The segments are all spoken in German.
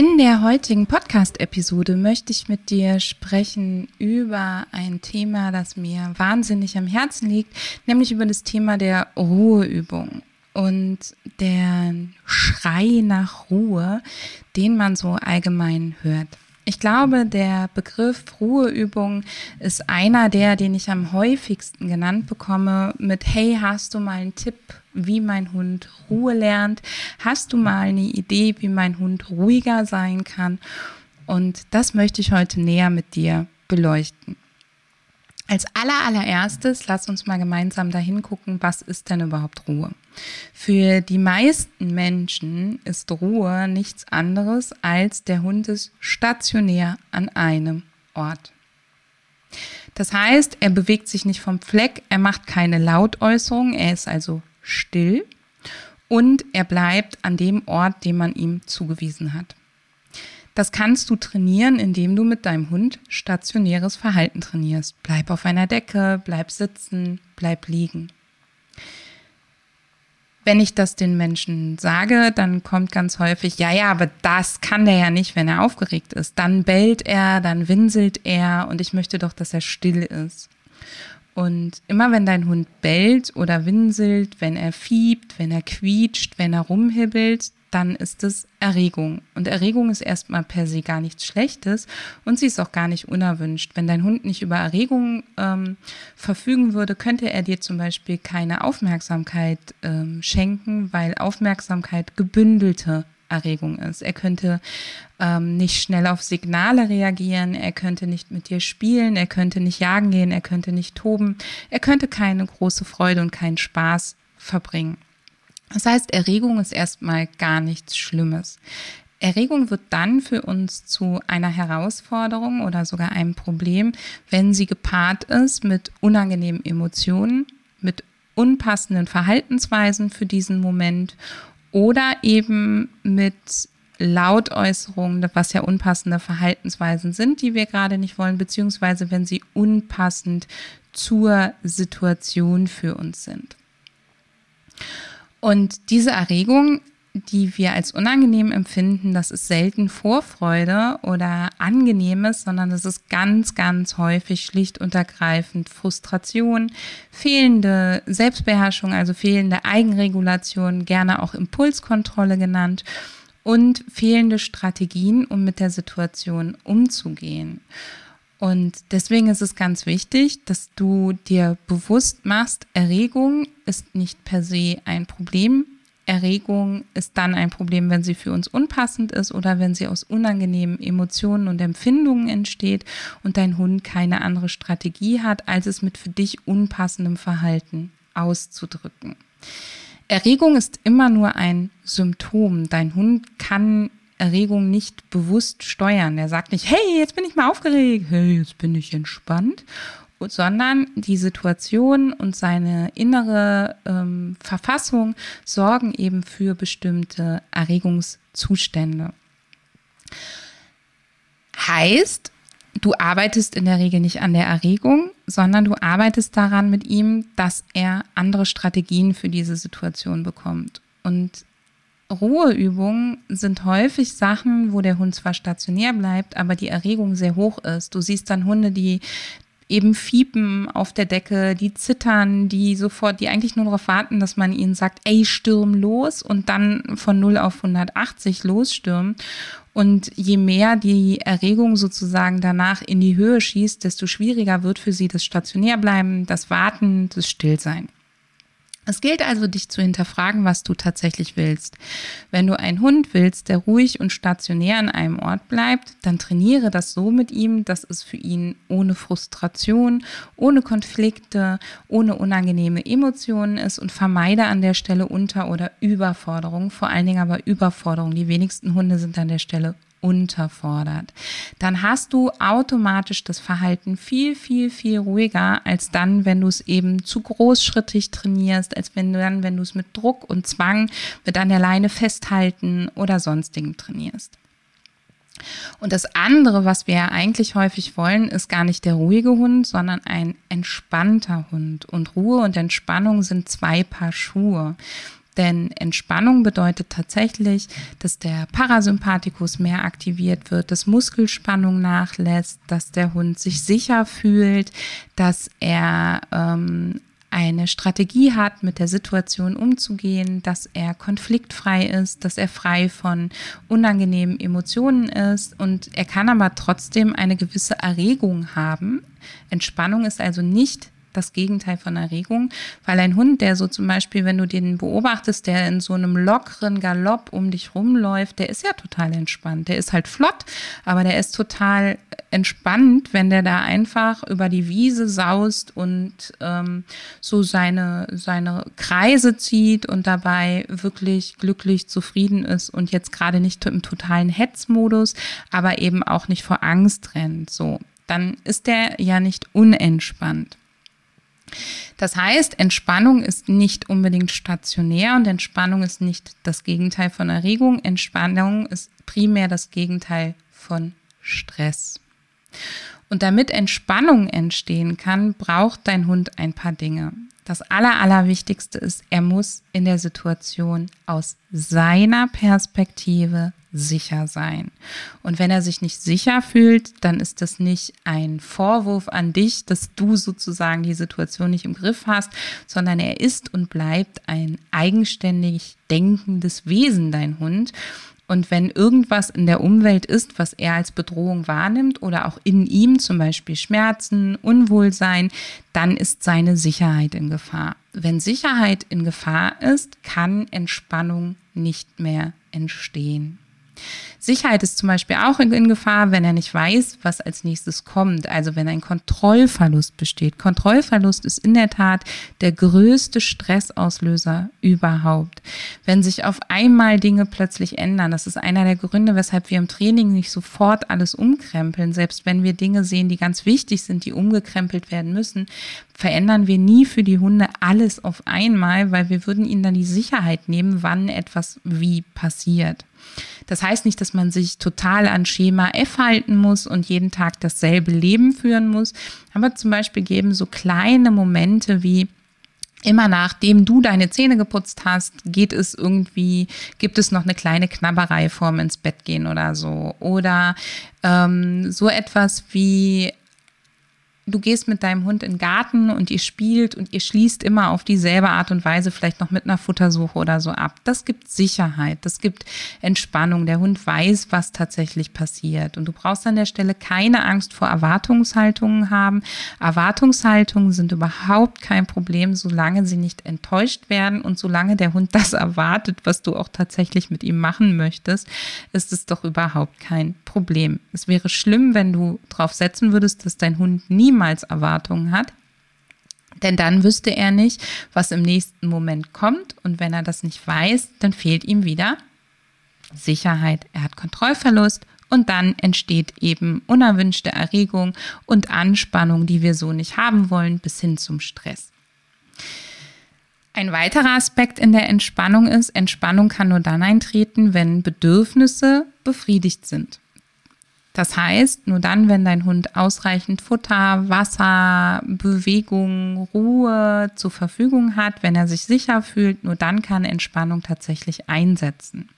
In der heutigen Podcast-Episode möchte ich mit dir sprechen über ein Thema, das mir wahnsinnig am Herzen liegt, nämlich über das Thema der Ruheübung und der Schrei nach Ruhe, den man so allgemein hört. Ich glaube, der Begriff Ruheübung ist einer der, den ich am häufigsten genannt bekomme mit Hey, hast du mal einen Tipp, wie mein Hund Ruhe lernt? Hast du mal eine Idee, wie mein Hund ruhiger sein kann? Und das möchte ich heute näher mit dir beleuchten. Als aller allererstes, lass uns mal gemeinsam dahin gucken, was ist denn überhaupt Ruhe? Für die meisten Menschen ist Ruhe nichts anderes als der Hund ist stationär an einem Ort. Das heißt, er bewegt sich nicht vom Fleck, er macht keine Lautäußerung, er ist also still und er bleibt an dem Ort, den man ihm zugewiesen hat. Das kannst du trainieren, indem du mit deinem Hund stationäres Verhalten trainierst. Bleib auf einer Decke, bleib sitzen, bleib liegen. Wenn ich das den Menschen sage, dann kommt ganz häufig, ja, ja, aber das kann der ja nicht, wenn er aufgeregt ist. Dann bellt er, dann winselt er und ich möchte doch, dass er still ist. Und immer wenn dein Hund bellt oder winselt, wenn er fiebt, wenn er quietscht, wenn er rumhibbelt, dann ist es Erregung. Und Erregung ist erstmal per se gar nichts Schlechtes und sie ist auch gar nicht unerwünscht. Wenn dein Hund nicht über Erregung ähm, verfügen würde, könnte er dir zum Beispiel keine Aufmerksamkeit ähm, schenken, weil Aufmerksamkeit gebündelte Erregung ist. Er könnte ähm, nicht schnell auf Signale reagieren, er könnte nicht mit dir spielen, er könnte nicht jagen gehen, er könnte nicht toben, er könnte keine große Freude und keinen Spaß verbringen. Das heißt, Erregung ist erstmal gar nichts Schlimmes. Erregung wird dann für uns zu einer Herausforderung oder sogar einem Problem, wenn sie gepaart ist mit unangenehmen Emotionen, mit unpassenden Verhaltensweisen für diesen Moment oder eben mit Lautäußerungen, was ja unpassende Verhaltensweisen sind, die wir gerade nicht wollen, beziehungsweise wenn sie unpassend zur Situation für uns sind. Und diese Erregung, die wir als unangenehm empfinden, das ist selten Vorfreude oder Angenehmes, sondern das ist ganz, ganz häufig schlicht und ergreifend Frustration, fehlende Selbstbeherrschung, also fehlende Eigenregulation, gerne auch Impulskontrolle genannt und fehlende Strategien, um mit der Situation umzugehen. Und deswegen ist es ganz wichtig, dass du dir bewusst machst, Erregung ist nicht per se ein Problem. Erregung ist dann ein Problem, wenn sie für uns unpassend ist oder wenn sie aus unangenehmen Emotionen und Empfindungen entsteht und dein Hund keine andere Strategie hat, als es mit für dich unpassendem Verhalten auszudrücken. Erregung ist immer nur ein Symptom. Dein Hund kann Erregung nicht bewusst steuern. Er sagt nicht, hey, jetzt bin ich mal aufgeregt, hey, jetzt bin ich entspannt, sondern die Situation und seine innere ähm, Verfassung sorgen eben für bestimmte Erregungszustände. Heißt, du arbeitest in der Regel nicht an der Erregung, sondern du arbeitest daran mit ihm, dass er andere Strategien für diese Situation bekommt. Und Ruheübungen sind häufig Sachen, wo der Hund zwar stationär bleibt, aber die Erregung sehr hoch ist. Du siehst dann Hunde, die eben fiepen auf der Decke, die zittern, die sofort, die eigentlich nur darauf warten, dass man ihnen sagt, ey, stürm los und dann von 0 auf 180 losstürmen. Und je mehr die Erregung sozusagen danach in die Höhe schießt, desto schwieriger wird für sie das Stationärbleiben, das Warten, das Stillsein. Es gilt also, dich zu hinterfragen, was du tatsächlich willst. Wenn du einen Hund willst, der ruhig und stationär an einem Ort bleibt, dann trainiere das so mit ihm, dass es für ihn ohne Frustration, ohne Konflikte, ohne unangenehme Emotionen ist und vermeide an der Stelle Unter- oder Überforderung, vor allen Dingen aber Überforderung. Die wenigsten Hunde sind an der Stelle unterfordert. Dann hast du automatisch das Verhalten viel, viel, viel ruhiger als dann, wenn du es eben zu großschrittig trainierst, als wenn du dann, wenn du es mit Druck und Zwang, mit an der Leine festhalten oder sonstigen trainierst. Und das andere, was wir ja eigentlich häufig wollen, ist gar nicht der ruhige Hund, sondern ein entspannter Hund. Und Ruhe und Entspannung sind zwei Paar Schuhe. Denn Entspannung bedeutet tatsächlich, dass der Parasympathikus mehr aktiviert wird, dass Muskelspannung nachlässt, dass der Hund sich sicher fühlt, dass er ähm, eine Strategie hat, mit der Situation umzugehen, dass er konfliktfrei ist, dass er frei von unangenehmen Emotionen ist und er kann aber trotzdem eine gewisse Erregung haben. Entspannung ist also nicht das Gegenteil von Erregung, weil ein Hund, der so zum Beispiel, wenn du den beobachtest, der in so einem lockeren Galopp um dich rumläuft, der ist ja total entspannt. Der ist halt flott, aber der ist total entspannt, wenn der da einfach über die Wiese saust und ähm, so seine, seine Kreise zieht und dabei wirklich glücklich zufrieden ist und jetzt gerade nicht im totalen Hetzmodus, aber eben auch nicht vor Angst rennt. So, dann ist der ja nicht unentspannt. Das heißt, Entspannung ist nicht unbedingt stationär und Entspannung ist nicht das Gegenteil von Erregung. Entspannung ist primär das Gegenteil von Stress. Und damit Entspannung entstehen kann, braucht dein Hund ein paar Dinge. Das Aller, Allerwichtigste ist, er muss in der Situation aus seiner Perspektive sicher sein. Und wenn er sich nicht sicher fühlt, dann ist das nicht ein Vorwurf an dich, dass du sozusagen die Situation nicht im Griff hast, sondern er ist und bleibt ein eigenständig denkendes Wesen, dein Hund. Und wenn irgendwas in der Umwelt ist, was er als Bedrohung wahrnimmt oder auch in ihm, zum Beispiel Schmerzen, Unwohlsein, dann ist seine Sicherheit in Gefahr. Wenn Sicherheit in Gefahr ist, kann Entspannung nicht mehr entstehen. Sicherheit ist zum Beispiel auch in, Gefahr, wenn er nicht weiß, was als nächstes kommt. Also wenn ein Kontrollverlust besteht. Kontrollverlust ist in der Tat der größte Stressauslöser überhaupt. Wenn sich auf einmal Dinge plötzlich ändern, das ist einer der Gründe, weshalb wir im Training nicht sofort alles umkrempeln. Selbst wenn wir Dinge sehen, die ganz wichtig sind, die umgekrempelt werden müssen, verändern wir nie für die Hunde alles auf einmal, weil wir würden ihnen dann die Sicherheit nehmen, wann etwas wie passiert. Das heißt nicht, dass man sich total an Schema F halten muss und jeden Tag dasselbe Leben führen muss. Aber zum Beispiel geben so kleine Momente wie immer nachdem du deine Zähne geputzt hast, geht es irgendwie, gibt es noch eine kleine Knabberei vorm ins Bett gehen oder so. Oder ähm, so etwas wie du gehst mit deinem Hund in den Garten und ihr spielt und ihr schließt immer auf dieselbe Art und Weise, vielleicht noch mit einer Futtersuche oder so ab. Das gibt Sicherheit, das gibt Entspannung. Der Hund weiß, was tatsächlich passiert. Und du brauchst an der Stelle keine Angst vor Erwartungshaltungen haben. Erwartungshaltungen sind überhaupt kein Problem, solange sie nicht enttäuscht werden und solange der Hund das erwartet, was du auch tatsächlich mit ihm machen möchtest, ist es doch überhaupt kein Problem. Es wäre schlimm, wenn du darauf setzen würdest, dass dein Hund niemals niemals Erwartungen hat. Denn dann wüsste er nicht, was im nächsten Moment kommt. Und wenn er das nicht weiß, dann fehlt ihm wieder Sicherheit. Er hat Kontrollverlust und dann entsteht eben unerwünschte Erregung und Anspannung, die wir so nicht haben wollen, bis hin zum Stress. Ein weiterer Aspekt in der Entspannung ist, Entspannung kann nur dann eintreten, wenn Bedürfnisse befriedigt sind. Das heißt, nur dann, wenn dein Hund ausreichend Futter, Wasser, Bewegung, Ruhe zur Verfügung hat, wenn er sich sicher fühlt, nur dann kann Entspannung tatsächlich einsetzen.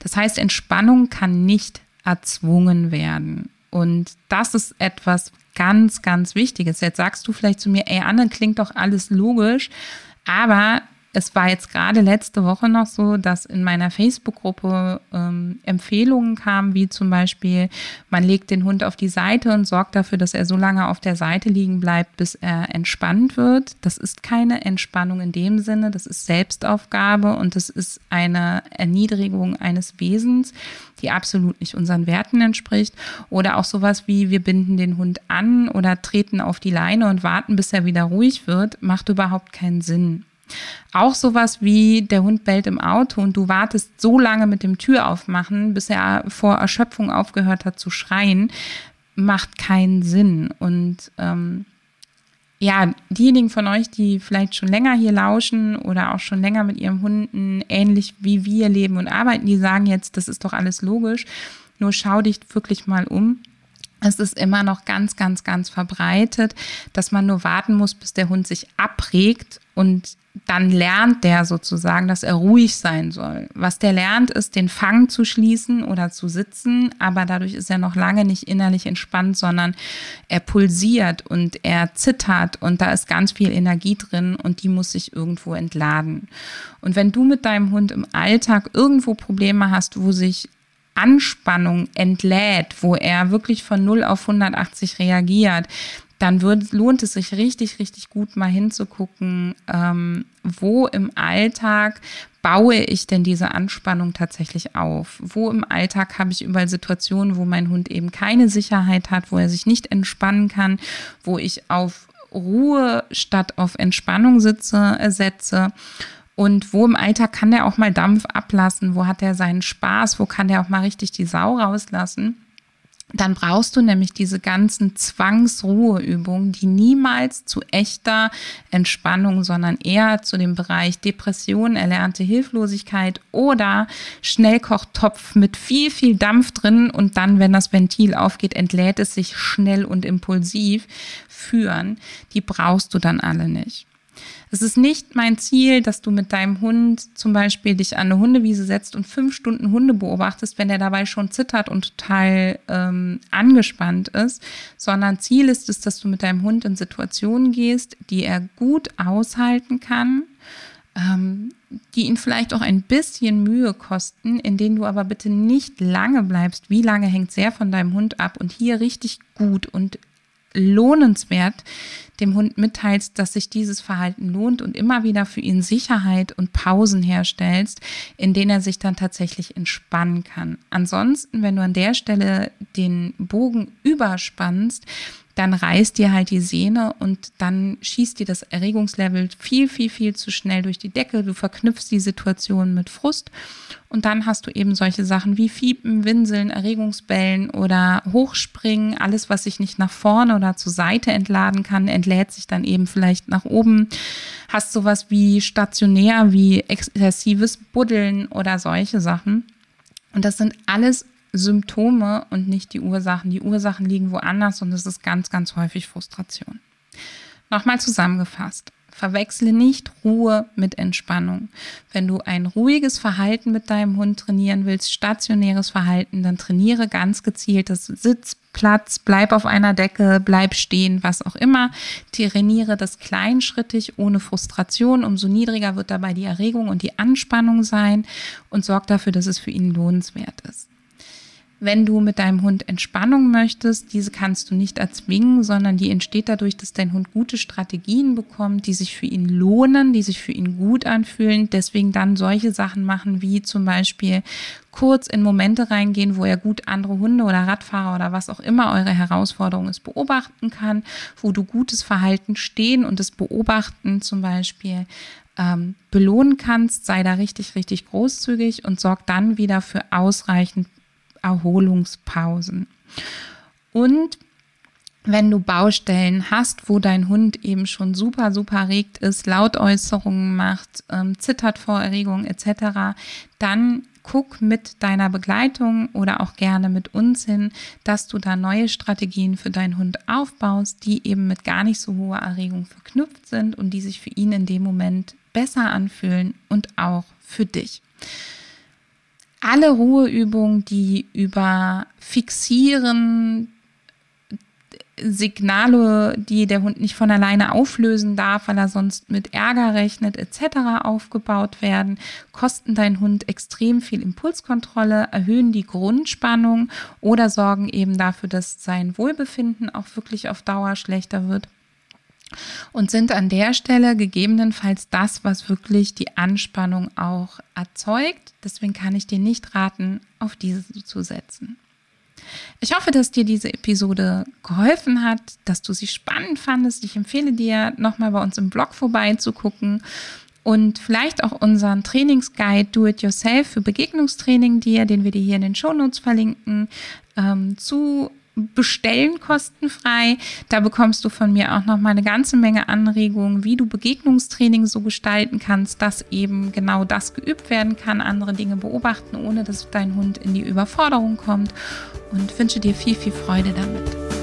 Das heißt, Entspannung kann nicht erzwungen werden. Und das ist etwas ganz, ganz Wichtiges. Jetzt sagst du vielleicht zu mir, ey Anne, klingt doch alles logisch, aber es war jetzt gerade letzte Woche noch so, dass in meiner Facebook-Gruppe ähm, Empfehlungen kamen, wie zum Beispiel, man legt den Hund auf die Seite und sorgt dafür, dass er so lange auf der Seite liegen bleibt, bis er entspannt wird. Das ist keine Entspannung in dem Sinne, das ist Selbstaufgabe und das ist eine Erniedrigung eines Wesens, die absolut nicht unseren Werten entspricht. Oder auch sowas wie, wir binden den Hund an oder treten auf die Leine und warten, bis er wieder ruhig wird, macht überhaupt keinen Sinn. Auch sowas wie der Hund bellt im Auto und du wartest so lange mit dem Tür aufmachen, bis er vor Erschöpfung aufgehört hat zu schreien, macht keinen Sinn. Und ähm, ja, diejenigen von euch, die vielleicht schon länger hier lauschen oder auch schon länger mit ihrem Hunden ähnlich wie wir leben und arbeiten, die sagen jetzt, das ist doch alles logisch. Nur schau dich wirklich mal um. Es ist immer noch ganz, ganz, ganz verbreitet, dass man nur warten muss, bis der Hund sich abregt und dann lernt der sozusagen, dass er ruhig sein soll. Was der lernt, ist, den Fang zu schließen oder zu sitzen, aber dadurch ist er noch lange nicht innerlich entspannt, sondern er pulsiert und er zittert und da ist ganz viel Energie drin und die muss sich irgendwo entladen. Und wenn du mit deinem Hund im Alltag irgendwo Probleme hast, wo sich Anspannung entlädt, wo er wirklich von 0 auf 180 reagiert, dann wird, lohnt es sich richtig, richtig gut mal hinzugucken, ähm, wo im Alltag baue ich denn diese Anspannung tatsächlich auf? Wo im Alltag habe ich überall Situationen, wo mein Hund eben keine Sicherheit hat, wo er sich nicht entspannen kann, wo ich auf Ruhe statt auf Entspannung sitze, äh, setze und wo im Alltag kann der auch mal Dampf ablassen? Wo hat er seinen Spaß? Wo kann der auch mal richtig die Sau rauslassen? Dann brauchst du nämlich diese ganzen Zwangsruheübungen, die niemals zu echter Entspannung, sondern eher zu dem Bereich Depression, erlernte Hilflosigkeit oder Schnellkochtopf mit viel, viel Dampf drin und dann, wenn das Ventil aufgeht, entlädt es sich schnell und impulsiv führen. Die brauchst du dann alle nicht. Es ist nicht mein Ziel, dass du mit deinem Hund zum Beispiel dich an eine Hundewiese setzt und fünf Stunden Hunde beobachtest, wenn der dabei schon zittert und total ähm, angespannt ist, sondern Ziel ist es, dass du mit deinem Hund in Situationen gehst, die er gut aushalten kann, ähm, die ihn vielleicht auch ein bisschen Mühe kosten, in denen du aber bitte nicht lange bleibst. Wie lange hängt sehr von deinem Hund ab und hier richtig gut und lohnenswert dem Hund mitteilst, dass sich dieses Verhalten lohnt und immer wieder für ihn Sicherheit und Pausen herstellst, in denen er sich dann tatsächlich entspannen kann. Ansonsten, wenn du an der Stelle den Bogen überspannst, dann reißt dir halt die Sehne und dann schießt dir das Erregungslevel viel, viel, viel zu schnell durch die Decke. Du verknüpfst die Situation mit Frust und dann hast du eben solche Sachen wie Fiepen, Winseln, Erregungsbellen oder Hochspringen. Alles, was sich nicht nach vorne oder zur Seite entladen kann, entlädt sich dann eben vielleicht nach oben. Hast sowas wie stationär, wie exzessives Buddeln oder solche Sachen. Und das sind alles Symptome und nicht die Ursachen. Die Ursachen liegen woanders und es ist ganz, ganz häufig Frustration. Nochmal zusammengefasst. Verwechsle nicht Ruhe mit Entspannung. Wenn du ein ruhiges Verhalten mit deinem Hund trainieren willst, stationäres Verhalten, dann trainiere ganz gezielt das Sitz, Platz, bleib auf einer Decke, bleib stehen, was auch immer. Trainiere das kleinschrittig, ohne Frustration. Umso niedriger wird dabei die Erregung und die Anspannung sein und sorg dafür, dass es für ihn lohnenswert ist. Wenn du mit deinem Hund Entspannung möchtest, diese kannst du nicht erzwingen, sondern die entsteht dadurch, dass dein Hund gute Strategien bekommt, die sich für ihn lohnen, die sich für ihn gut anfühlen. Deswegen dann solche Sachen machen, wie zum Beispiel kurz in Momente reingehen, wo er gut andere Hunde oder Radfahrer oder was auch immer eure Herausforderung ist, beobachten kann, wo du gutes Verhalten stehen und das Beobachten zum Beispiel ähm, belohnen kannst, sei da richtig, richtig großzügig und sorg dann wieder für ausreichend Erholungspausen. Und wenn du Baustellen hast, wo dein Hund eben schon super, super regt ist, Lautäußerungen macht, ähm, zittert vor Erregung etc., dann guck mit deiner Begleitung oder auch gerne mit uns hin, dass du da neue Strategien für deinen Hund aufbaust, die eben mit gar nicht so hoher Erregung verknüpft sind und die sich für ihn in dem Moment besser anfühlen und auch für dich alle Ruheübungen, die über Fixieren, Signale, die der Hund nicht von alleine auflösen darf, weil er sonst mit Ärger rechnet, etc. aufgebaut werden, kosten deinen Hund extrem viel Impulskontrolle, erhöhen die Grundspannung oder sorgen eben dafür, dass sein Wohlbefinden auch wirklich auf Dauer schlechter wird und sind an der Stelle gegebenenfalls das, was wirklich die Anspannung auch erzeugt. Deswegen kann ich dir nicht raten, auf diese zu setzen. Ich hoffe, dass dir diese Episode geholfen hat, dass du sie spannend fandest. Ich empfehle dir, nochmal bei uns im Blog vorbeizugucken und vielleicht auch unseren Trainingsguide Do It Yourself für Begegnungstraining dir, den wir dir hier in den Shownotes verlinken, ähm, zu bestellen kostenfrei. Da bekommst du von mir auch noch mal eine ganze Menge Anregungen, wie du Begegnungstraining so gestalten kannst, dass eben genau das geübt werden kann, andere Dinge beobachten, ohne dass dein Hund in die Überforderung kommt und wünsche dir viel, viel Freude damit.